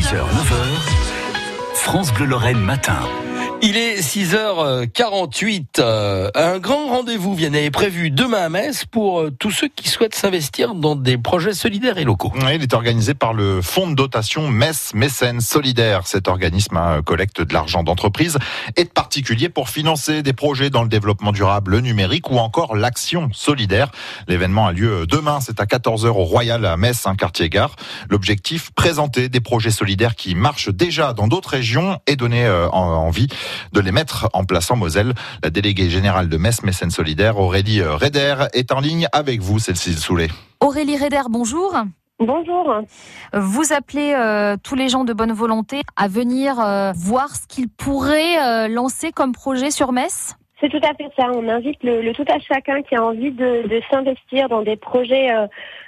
6h, 9h, France Bleu Lorraine matin. Il est 6h48. Euh, un grand rendez-vous vient est prévu demain à Metz pour euh, tous ceux qui souhaitent s'investir dans des projets solidaires et locaux. Il est organisé par le fonds de dotation Metz Mécène Solidaire. Cet organisme hein, collecte de l'argent d'entreprise et de particuliers pour financer des projets dans le développement durable, le numérique ou encore l'action solidaire. L'événement a lieu demain, c'est à 14h au Royal à Metz, un quartier gare. L'objectif, présenter des projets solidaires qui marchent déjà dans d'autres régions et donner euh, envie de les mettre en place en Moselle. La déléguée générale de Metz Mécène Solidaire, Aurélie Reder, est en ligne avec vous, celle-ci Soulet. Aurélie Reder, bonjour. Bonjour. Vous appelez euh, tous les gens de bonne volonté à venir euh, voir ce qu'ils pourraient euh, lancer comme projet sur Metz? C'est tout à fait ça. On invite le, tout à chacun qui a envie de, s'investir dans des projets euh,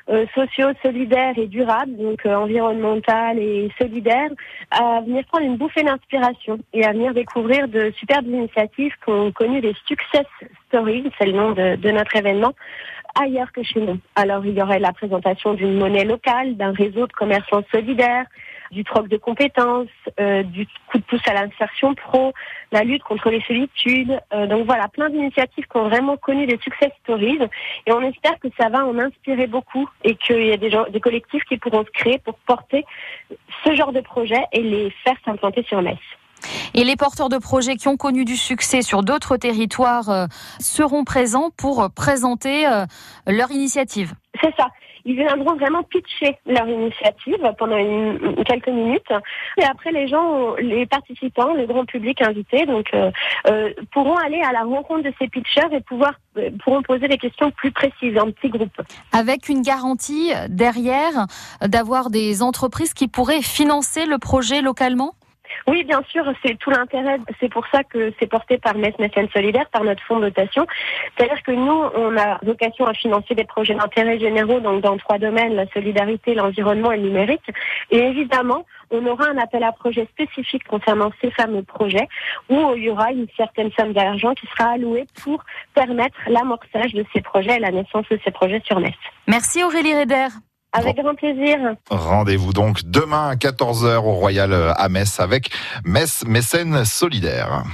euh, sociaux, solidaires et durables, donc euh, environnemental et solidaires, à venir prendre une bouffée d'inspiration et à venir découvrir de superbes initiatives qui ont connu des success stories, c'est le nom de, de notre événement, ailleurs que chez nous. Alors il y aurait la présentation d'une monnaie locale, d'un réseau de commerçants solidaires, du troc de compétences, euh, du coup de pouce à l'insertion pro, la lutte contre les solitudes. Euh, donc voilà, plein d'initiatives qui ont vraiment connu des success stories. Et on espère que ça va en inspirer beaucoup et qu'il y a des, gens, des collectifs qui pourront se créer pour porter ce genre de projet et les faire s'implanter sur Metz. Et les porteurs de projets qui ont connu du succès sur d'autres territoires euh, seront présents pour présenter leur initiative. C'est ça. Ils viendront vraiment pitcher leur initiative pendant quelques minutes. Et après, les gens, les participants, le grand public invité, donc euh, euh, pourront aller à la rencontre de ces pitchers et pouvoir euh, pourront poser des questions plus précises en petits groupes. Avec une garantie derrière d'avoir des entreprises qui pourraient financer le projet localement? Oui, bien sûr, c'est tout l'intérêt. C'est pour ça que c'est porté par Mécène Solidaire, par notre fonds de dotation. C'est-à-dire que nous, on a vocation à financer des projets d'intérêt généraux donc dans trois domaines, la solidarité, l'environnement et le numérique. Et évidemment, on aura un appel à projet spécifique concernant ces fameux projets où il y aura une certaine somme d'argent qui sera allouée pour permettre l'amorçage de ces projets et la naissance de ces projets sur Metz. Merci Aurélie Reder. Avec grand plaisir. Rendez-vous donc demain à 14h au Royal à Metz avec Metz Mécène Solidaire.